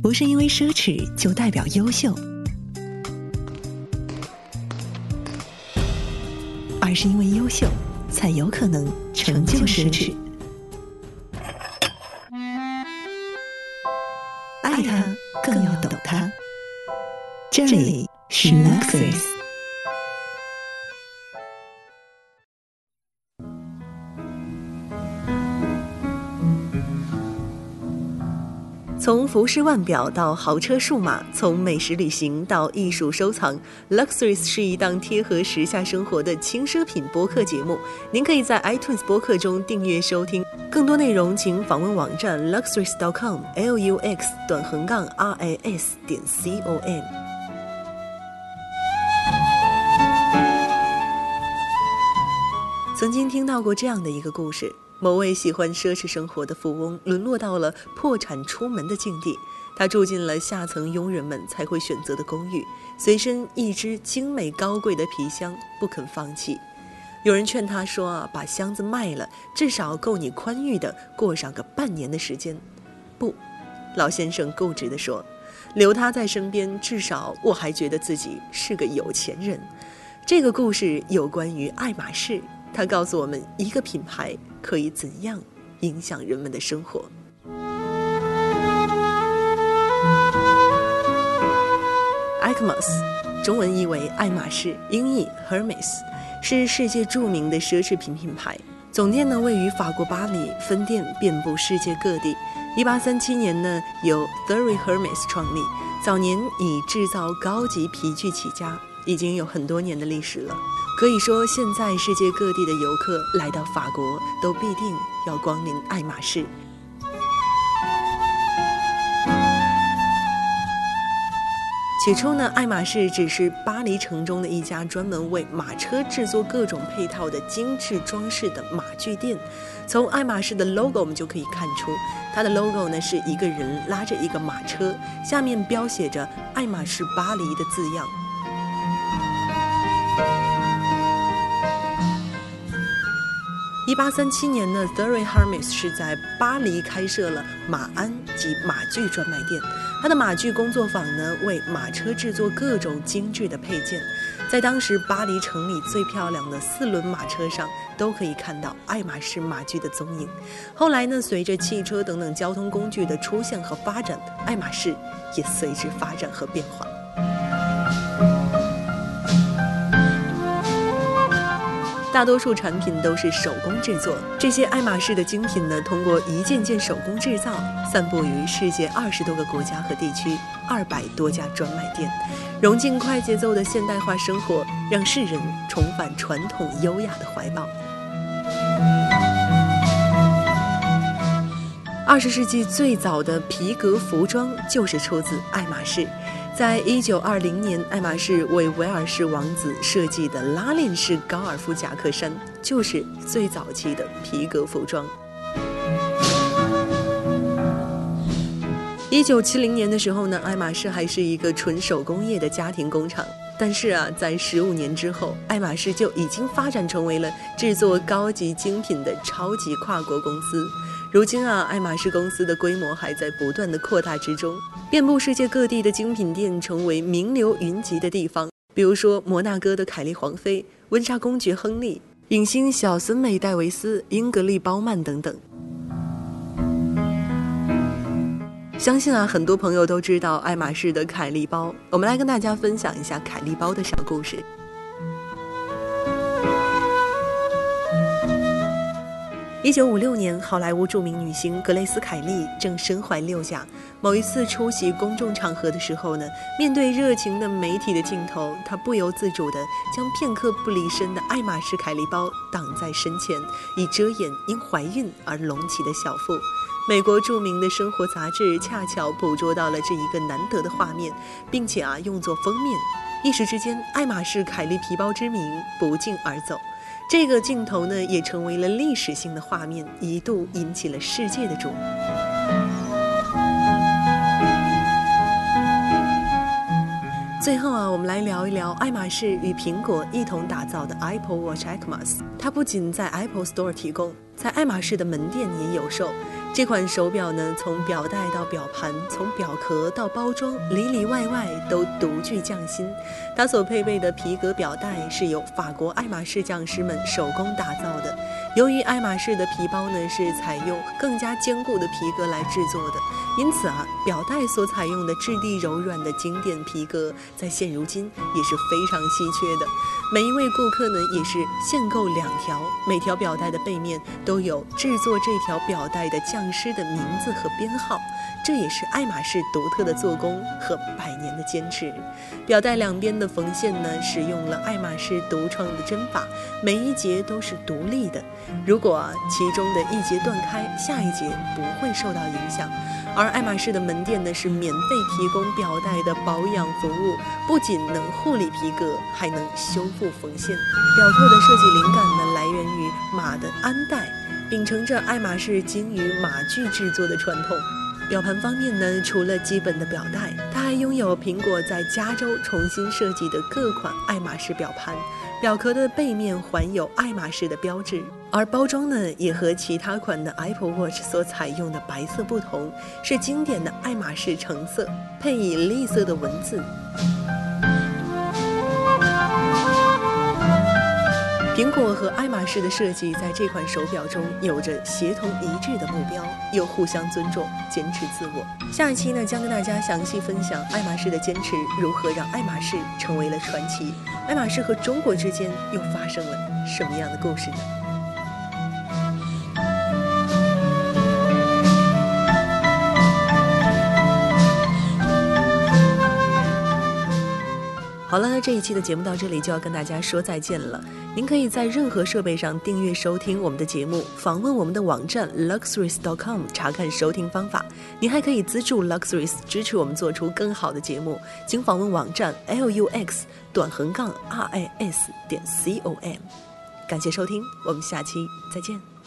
不是因为奢侈就代表优秀，而是因为优秀才有可能成就奢侈。爱他更要懂他。这里是 Luxury。从服饰腕表到豪车数码，从美食旅行到艺术收藏，Luxuries 是一档贴合时下生活的轻奢品播客节目。您可以在 iTunes 播客中订阅收听，更多内容请访问网站 luxuries.com，l u x 短横杠 r a s 点 c o m。曾经听到过这样的一个故事。某位喜欢奢侈生活的富翁沦落到了破产出门的境地，他住进了下层佣人们才会选择的公寓，随身一只精美高贵的皮箱，不肯放弃。有人劝他说：“啊，把箱子卖了，至少够你宽裕的过上个半年的时间。”不，老先生固执地说：“留他在身边，至少我还觉得自己是个有钱人。”这个故事有关于爱马仕。他告诉我们，一个品牌可以怎样影响人们的生活。Icmos，中文译为爱马仕，音译 Hermes，是世界著名的奢侈品品牌。总店呢位于法国巴黎，分店遍布世界各地。一八三七年呢，由 Thierry Hermes 创立，早年以制造高级皮具起家，已经有很多年的历史了。可以说，现在世界各地的游客来到法国，都必定要光临爱马仕。起初呢，爱马仕只是巴黎城中的一家专门为马车制作各种配套的精致装饰的马具店。从爱马仕的 logo，我们就可以看出，它的 logo 呢是一个人拉着一个马车，下面标写着“爱马仕巴黎”的字样。一八三七年呢，Thierry Hermes 是在巴黎开设了马鞍及马具专卖店。他的马具工作坊呢，为马车制作各种精致的配件。在当时巴黎城里最漂亮的四轮马车上，都可以看到爱马仕马具的踪影。后来呢，随着汽车等等交通工具的出现和发展，爱马仕也随之发展和变化。大多数产品都是手工制作，这些爱马仕的精品呢，通过一件件手工制造，散布于世界二十多个国家和地区，二百多家专卖店，融进快节奏的现代化生活，让世人重返传统优雅的怀抱。二十世纪最早的皮革服装就是出自爱马仕。在一九二零年，爱马仕为威尔士王子设计的拉链式高尔夫夹克衫，就是最早期的皮革服装。一九七零年的时候呢，爱马仕还是一个纯手工业的家庭工厂。但是啊，在十五年之后，爱马仕就已经发展成为了制作高级精品的超级跨国公司。如今啊，爱马仕公司的规模还在不断的扩大之中，遍布世界各地的精品店成为名流云集的地方。比如说，摩纳哥的凯莉皇妃、温莎公爵亨利、影星小森美戴维斯、英格丽褒曼等等。相信啊，很多朋友都知道爱马仕的凯利包。我们来跟大家分享一下凯利包的小故事。一九五六年，好莱坞著名女星格蕾丝·凯利正身怀六甲。某一次出席公众场合的时候呢，面对热情的媒体的镜头，她不由自主地将片刻不离身的爱马仕凯利包挡在身前，以遮掩因怀孕而隆起的小腹。美国著名的生活杂志恰巧捕捉到了这一个难得的画面，并且啊用作封面。一时之间，爱马仕凯利皮包之名不胫而走。这个镜头呢，也成为了历史性的画面，一度引起了世界的瞩目。最后啊，我们来聊一聊爱马仕与苹果一同打造的 Apple Watch ECMAS。它不仅在 Apple Store 提供，在爱马仕的门店也有售。这款手表呢，从表带到表盘，从表壳到包装，里里外外都独具匠心。它所配备的皮革表带是由法国爱马仕匠师们手工打造的。由于爱马仕的皮包呢是采用更加坚固的皮革来制作的，因此啊，表带所采用的质地柔软的经典皮革，在现如今也是非常稀缺的。每一位顾客呢，也是限购两条，每条表带的背面都有制作这条表带的匠匠师的名字和编号，这也是爱马仕独特的做工和百年的坚持。表带两边的缝线呢，使用了爱马仕独创的针法，每一节都是独立的。如果其中的一节断开，下一节不会受到影响。而爱马仕的门店呢，是免费提供表带的保养服务，不仅能护理皮革，还能修复缝线。表扣的设计灵感呢，来源于马的鞍带，秉承着爱马仕精于马具制作的传统。表盘方面呢，除了基本的表带，它还拥有苹果在加州重新设计的各款爱马仕表盘。表壳的背面环有爱马仕的标志，而包装呢，也和其他款的 Apple Watch 所采用的白色不同，是经典的爱马仕橙色，配以绿色的文字。我和爱马仕的设计在这款手表中有着协同一致的目标，又互相尊重，坚持自我。下一期呢，将跟大家详细分享爱马仕的坚持如何让爱马仕成为了传奇，爱马仕和中国之间又发生了什么样的故事呢？好了，这一期的节目到这里就要跟大家说再见了。您可以在任何设备上订阅收听我们的节目，访问我们的网站 luxuries.com 查看收听方法。您还可以资助 Luxuries 支持我们做出更好的节目，请访问网站 lux 短横杠 ris 点 com。感谢收听，我们下期再见。